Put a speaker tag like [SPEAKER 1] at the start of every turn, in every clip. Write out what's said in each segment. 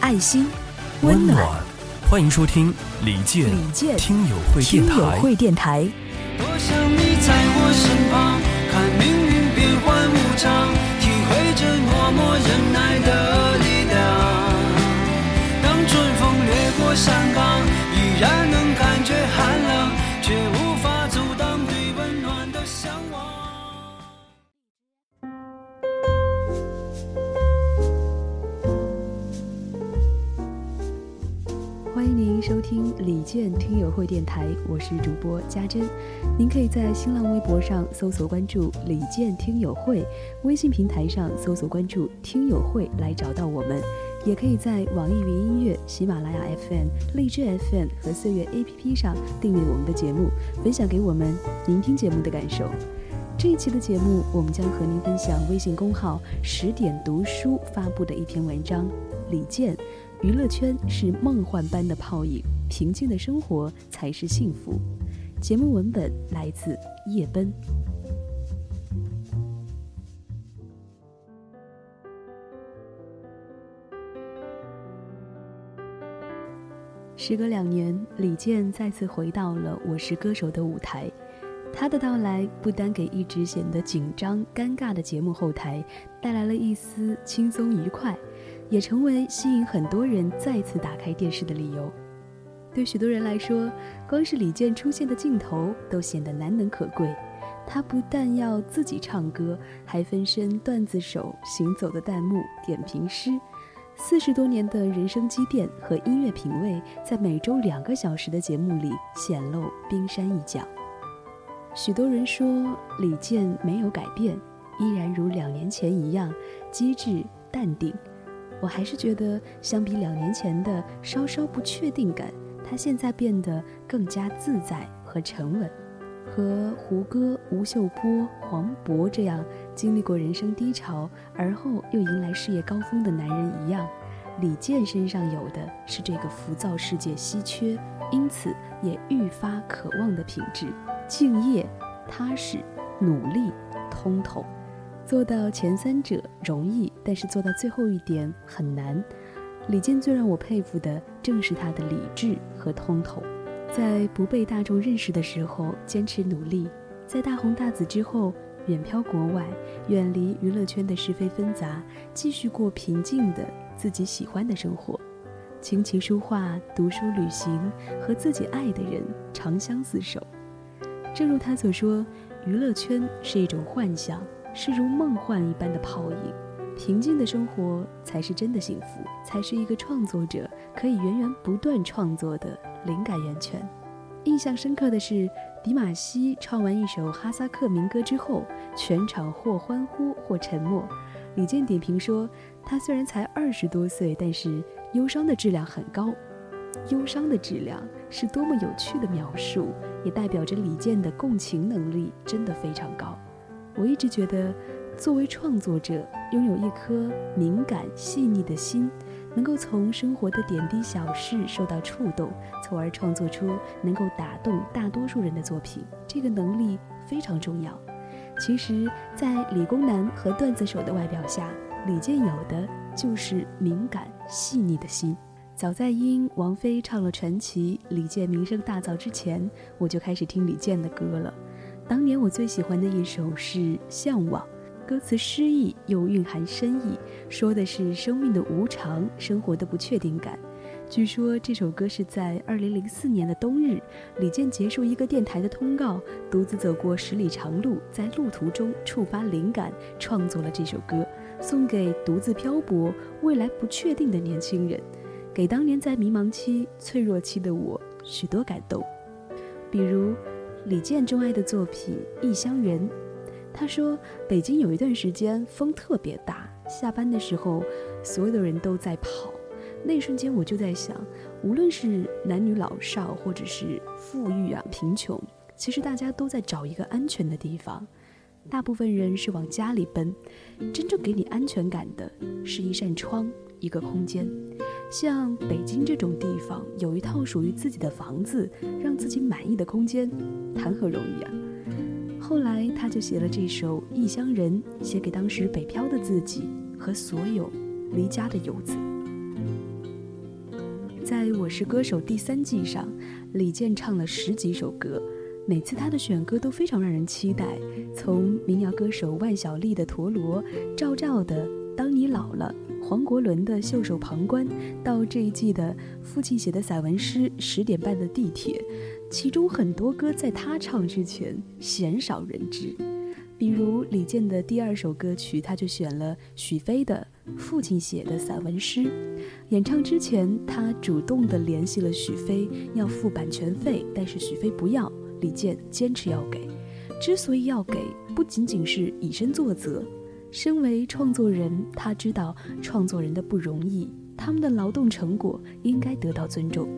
[SPEAKER 1] 爱心，
[SPEAKER 2] 温暖，欢迎收听李健
[SPEAKER 1] 李健
[SPEAKER 2] 听友会
[SPEAKER 1] 听友
[SPEAKER 2] 电台。
[SPEAKER 1] 会电台。
[SPEAKER 3] 多想你在我身旁，看命运变幻无常，体会着默默忍耐的力量。当春风掠过山岗，
[SPEAKER 1] 李健听友会电台，我是主播嘉珍。您可以在新浪微博上搜索关注“李健听友会”，微信平台上搜索关注“听友会”来找到我们。也可以在网易云音乐、喜马拉雅 FM、荔枝 FM 和岁月 APP 上订阅我们的节目，分享给我们您听节目的感受。这一期的节目，我们将和您分享微信公号“十点读书”发布的一篇文章：李健，娱乐圈是梦幻般的泡影，平静的生活才是幸福。节目文本来自叶奔。时隔两年，李健再次回到了《我是歌手》的舞台。他的到来不单给一直显得紧张、尴尬的节目后台带来了一丝轻松愉快，也成为吸引很多人再次打开电视的理由。对许多人来说，光是李健出现的镜头都显得难能可贵。他不但要自己唱歌，还分身段子手、行走的弹幕、点评师。四十多年的人生积淀和音乐品味，在每周两个小时的节目里显露冰山一角。许多人说李健没有改变，依然如两年前一样机智淡定。我还是觉得，相比两年前的稍稍不确定感，他现在变得更加自在和沉稳。和胡歌、吴秀波、黄渤这样经历过人生低潮，而后又迎来事业高峰的男人一样，李健身上有的是这个浮躁世界稀缺，因此也愈发渴望的品质：敬业、踏实、努力、通透。做到前三者容易，但是做到最后一点很难。李健最让我佩服的正是他的理智和通透。在不被大众认识的时候坚持努力，在大红大紫之后远漂国外，远离娱乐圈的是非纷杂，继续过平静的自己喜欢的生活，琴棋书画、读书旅行，和自己爱的人长相厮守。正如他所说，娱乐圈是一种幻想，是如梦幻一般的泡影。平静的生活才是真的幸福，才是一个创作者可以源源不断创作的灵感源泉。印象深刻的是，迪玛希唱完一首哈萨克民歌之后，全场或欢呼或沉默。李健点评说：“他虽然才二十多岁，但是忧伤的质量很高。忧伤的质量是多么有趣的描述，也代表着李健的共情能力真的非常高。我一直觉得，作为创作者，拥有一颗敏感细腻的心。”能够从生活的点滴小事受到触动，从而创作出能够打动大多数人的作品，这个能力非常重要。其实，在理工男和段子手的外表下，李健有的就是敏感细腻的心。早在因王菲唱了《传奇》，李健名声大噪之前，我就开始听李健的歌了。当年我最喜欢的一首是《向往》。歌词诗意又蕴含深意，说的是生命的无常，生活的不确定感。据说这首歌是在二零零四年的冬日，李健结束一个电台的通告，独自走过十里长路，在路途中触发灵感，创作了这首歌，送给独自漂泊、未来不确定的年轻人，给当年在迷茫期、脆弱期的我许多感动。比如李健钟爱的作品《异乡人》。他说：“北京有一段时间风特别大，下班的时候，所有的人都在跑，那一瞬间我就在想，无论是男女老少，或者是富裕啊贫穷，其实大家都在找一个安全的地方。大部分人是往家里奔，真正给你安全感的是一扇窗，一个空间。像北京这种地方，有一套属于自己的房子，让自己满意的空间，谈何容易啊！后来他就写了这首《异乡人》，写给当时北漂的自己和所有离家的游子。在我是歌手第三季上，李健唱了十几首歌。每次他的选歌都非常让人期待，从民谣歌手万晓利的《陀螺》，赵照的《当你老了》，黄国伦的《袖手旁观》，到这一季的父亲写的散文诗《十点半的地铁》，其中很多歌在他唱之前鲜少人知。比如李健的第二首歌曲，他就选了许飞的父亲写的散文诗。演唱之前，他主动的联系了许飞，要付版权费，但是许飞不要。李健坚持要给，之所以要给，不仅仅是以身作则。身为创作人，他知道创作人的不容易，他们的劳动成果应该得到尊重。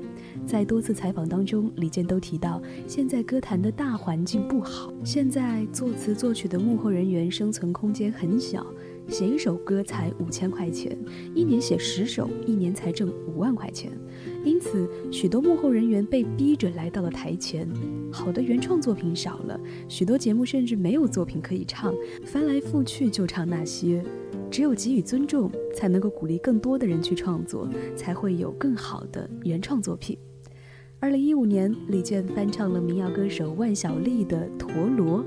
[SPEAKER 1] 在多次采访当中，李健都提到，现在歌坛的大环境不好，现在作词作曲的幕后人员生存空间很小。写一首歌才五千块钱，一年写十首，一年才挣五万块钱。因此，许多幕后人员被逼着来到了台前。好的原创作品少了，许多节目甚至没有作品可以唱，翻来覆去就唱那些。只有给予尊重，才能够鼓励更多的人去创作，才会有更好的原创作品。二零一五年，李健翻唱了民谣歌手万晓利的《陀螺》，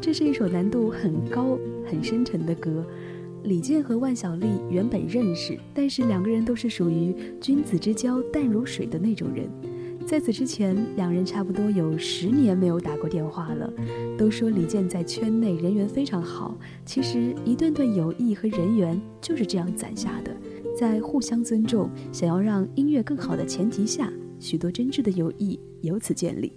[SPEAKER 1] 这是一首难度很高、很深沉的歌。李健和万晓利原本认识，但是两个人都是属于君子之交淡如水的那种人。在此之前，两人差不多有十年没有打过电话了。都说李健在圈内人缘非常好，其实一段段友谊和人缘就是这样攒下的。在互相尊重、想要让音乐更好的前提下，许多真挚的友谊由此建立。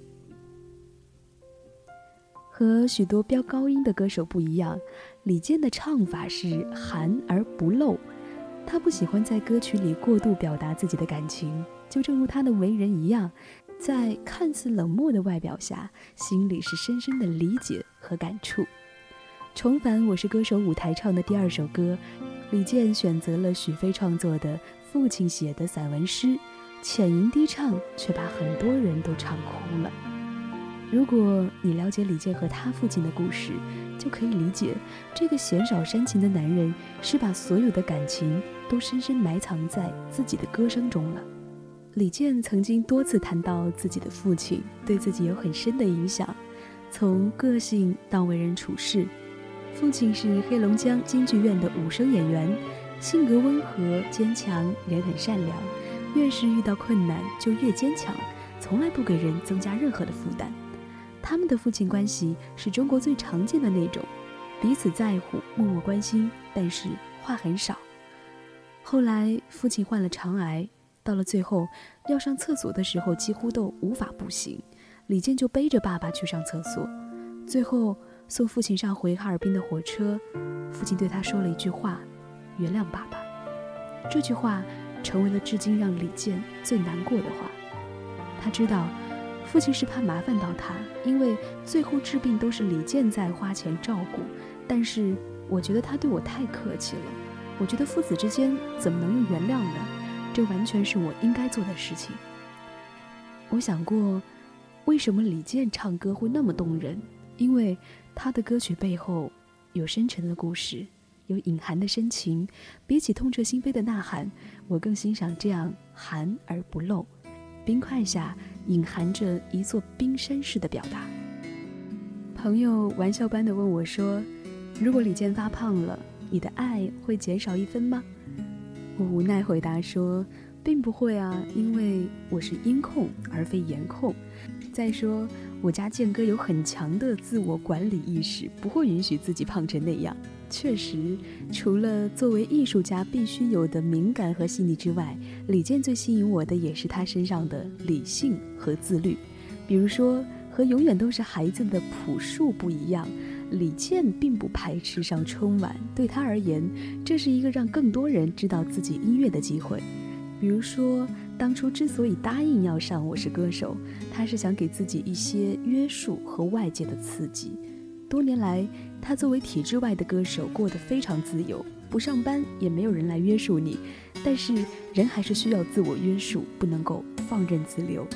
[SPEAKER 1] 和许多飙高音的歌手不一样，李健的唱法是含而不露。他不喜欢在歌曲里过度表达自己的感情，就正如他的为人一样，在看似冷漠的外表下，心里是深深的理解和感触。重返《我是歌手》舞台唱的第二首歌，李健选择了许飞创作的父亲写的散文诗，浅吟低唱，却把很多人都唱哭了。如果你了解李健和他父亲的故事，就可以理解这个鲜少煽情的男人是把所有的感情都深深埋藏在自己的歌声中了。李健曾经多次谈到自己的父亲对自己有很深的影响，从个性到为人处事。父亲是黑龙江京剧院的武生演员，性格温和坚强，人很善良，越是遇到困难就越坚强，从来不给人增加任何的负担。他们的父亲关系是中国最常见的那种，彼此在乎，默默关心，但是话很少。后来父亲患了肠癌，到了最后要上厕所的时候几乎都无法步行，李健就背着爸爸去上厕所。最后送父亲上回哈尔滨的火车，父亲对他说了一句话：“原谅爸爸。”这句话成为了至今让李健最难过的话。他知道。父亲是怕麻烦到他，因为最后治病都是李健在花钱照顾。但是我觉得他对我太客气了，我觉得父子之间怎么能用原谅呢？这完全是我应该做的事情。我想过，为什么李健唱歌会那么动人？因为他的歌曲背后有深沉的故事，有隐含的深情。比起痛彻心扉的呐喊，我更欣赏这样含而不露。冰块下隐含着一座冰山式的表达。朋友玩笑般的问我说：“如果李健发胖了，你的爱会减少一分吗？”我无奈回答说：“并不会啊，因为我是音控而非颜控。再说，我家健哥有很强的自我管理意识，不会允许自己胖成那样。”确实，除了作为艺术家必须有的敏感和细腻之外，李健最吸引我的也是他身上的理性和自律。比如说，和永远都是孩子的朴树不一样，李健并不排斥上春晚，对他而言，这是一个让更多人知道自己音乐的机会。比如说，当初之所以答应要上《我是歌手》，他是想给自己一些约束和外界的刺激。多年来，他作为体制外的歌手，过得非常自由，不上班也没有人来约束你。但是，人还是需要自我约束，不能够放任自流。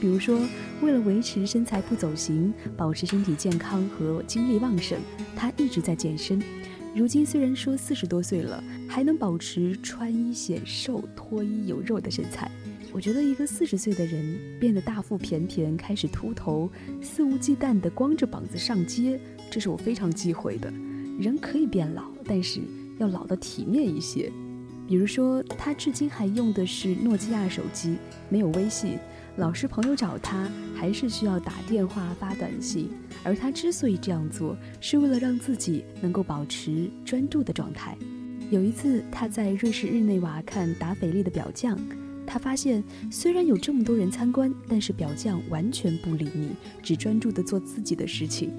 [SPEAKER 1] 比如说，为了维持身材不走形，保持身体健康和精力旺盛，他一直在健身。如今虽然说四十多岁了，还能保持穿衣显瘦、脱衣有肉的身材。我觉得一个四十岁的人变得大腹便便，开始秃头，肆无忌惮地光着膀子上街，这是我非常忌讳的。人可以变老，但是要老得体面一些。比如说，他至今还用的是诺基亚手机，没有微信，老是朋友找他，还是需要打电话发短信。而他之所以这样做，是为了让自己能够保持专注的状态。有一次，他在瑞士日内瓦看达菲利的表匠，他发现虽然有这么多人参观，但是表匠完全不理你，只专注地做自己的事情。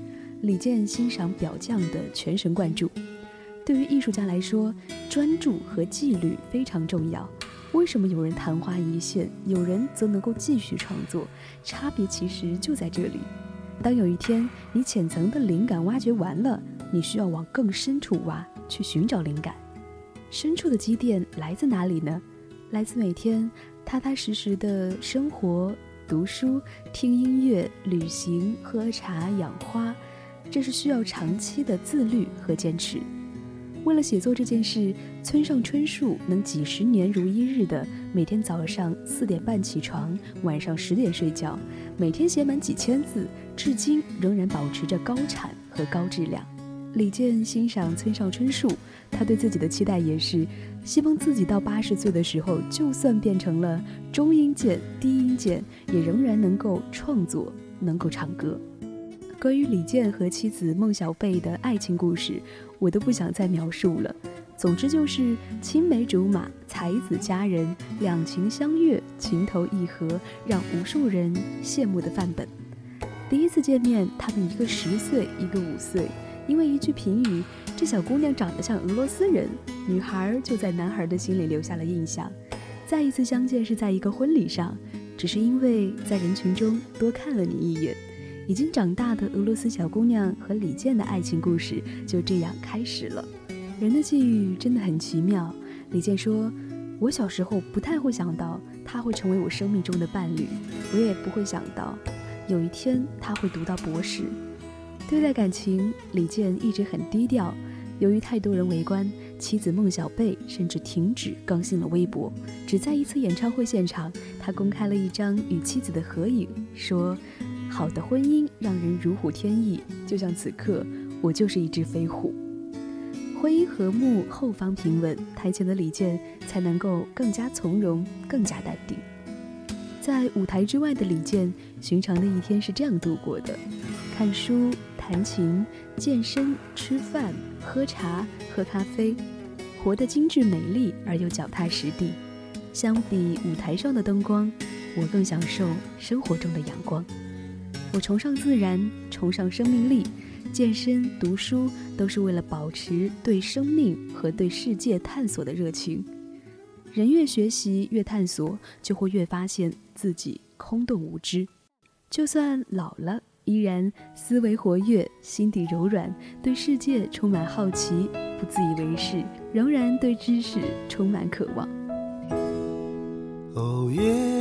[SPEAKER 1] 李健欣赏表匠的全神贯注。对于艺术家来说，专注和纪律非常重要。为什么有人昙花一现，有人则能够继续创作？差别其实就在这里。当有一天你浅层的灵感挖掘完了，你需要往更深处挖，去寻找灵感。深处的积淀来自哪里呢？来自每天踏踏实实的生活、读书、听音乐、旅行、喝茶、养花。这是需要长期的自律和坚持。为了写作这件事，村上春树能几十年如一日的每天早上四点半起床，晚上十点睡觉，每天写满几千字，至今仍然保持着高产和高质量。李健欣赏村上春树，他对自己的期待也是希望自己到八十岁的时候，就算变成了中音键、低音键，也仍然能够创作，能够唱歌。关于李健和妻子孟小贝的爱情故事。我都不想再描述了。总之就是青梅竹马、才子佳人、两情相悦、情投意合，让无数人羡慕的范本。第一次见面，他们一个十岁，一个五岁，因为一句评语，这小姑娘长得像俄罗斯人，女孩就在男孩的心里留下了印象。再一次相见是在一个婚礼上，只是因为在人群中多看了你一眼。已经长大的俄罗斯小姑娘和李健的爱情故事就这样开始了。人的际遇真的很奇妙。李健说：“我小时候不太会想到他会成为我生命中的伴侣，我也不会想到有一天他会读到博士。”对待感情，李健一直很低调。由于太多人围观，妻子孟小贝甚至停止更新了微博。只在一次演唱会现场，他公开了一张与妻子的合影，说。好的婚姻让人如虎添翼，就像此刻我就是一只飞虎。婚姻和睦，后方平稳，台前的李健才能够更加从容，更加淡定。在舞台之外的李健，寻常的一天是这样度过的：看书、弹琴、健身、吃饭、喝茶、喝咖啡，活得精致美丽而又脚踏实地。相比舞台上的灯光，我更享受生活中的阳光。我崇尚自然，崇尚生命力，健身、读书都是为了保持对生命和对世界探索的热情。人越学习越探索，就会越发现自己空洞无知。就算老了，依然思维活跃，心底柔软，对世界充满好奇，不自以为是，仍然对知识充满渴望。
[SPEAKER 3] 哦耶。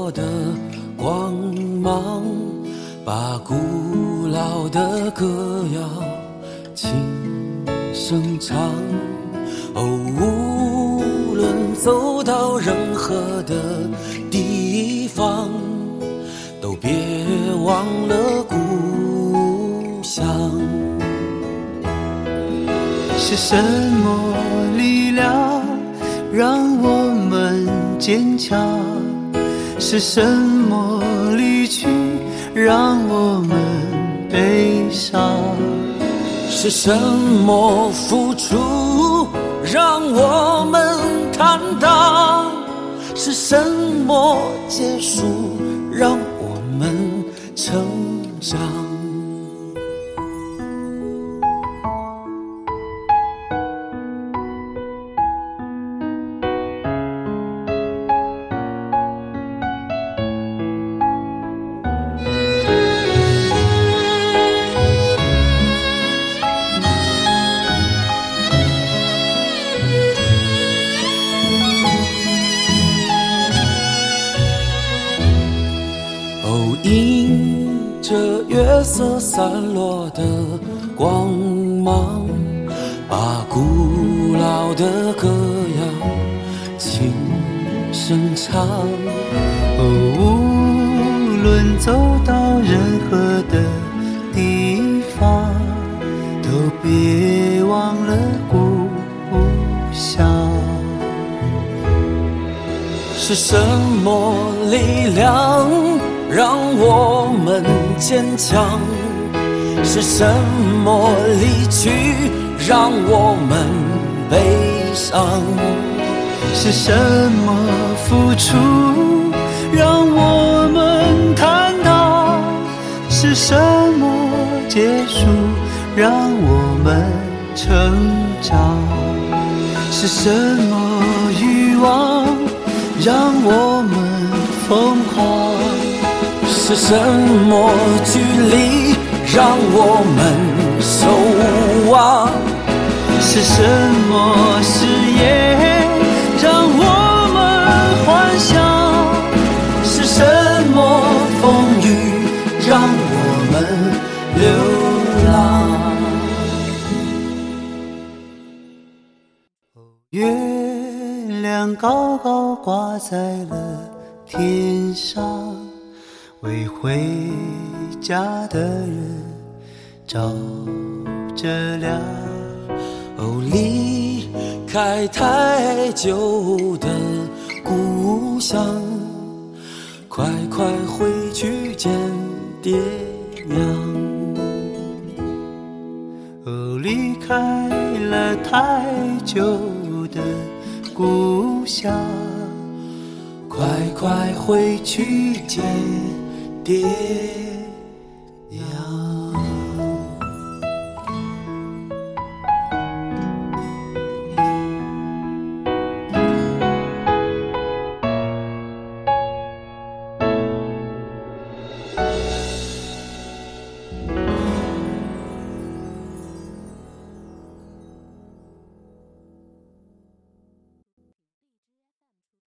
[SPEAKER 3] 歌谣轻声唱。哦，无论走到任何的地方，都别忘了故乡。是什么力量让我们坚强？是什么离去让我们悲伤？
[SPEAKER 4] 是什么付出让我们坦荡？是什么结束让我们成长？要轻声唱。
[SPEAKER 3] 无论走到任何的地方，都别忘了故乡。
[SPEAKER 4] 是什么力量让我们坚强？是什么离去让我们悲伤？
[SPEAKER 3] 是什么付出让我们坦荡？是什么结束让我们成长？是什么欲望让我们疯狂？
[SPEAKER 4] 是什么距离？让我们守望，
[SPEAKER 3] 是什么誓言让我们幻想？
[SPEAKER 4] 是什么风雨让我们流浪？
[SPEAKER 3] 月亮高高挂在了天上，为回家的人。照着亮，
[SPEAKER 4] 哦，离开太久的故乡，快快回去见爹娘。
[SPEAKER 3] 哦，离开了太久的故乡，
[SPEAKER 4] 快快回去见爹。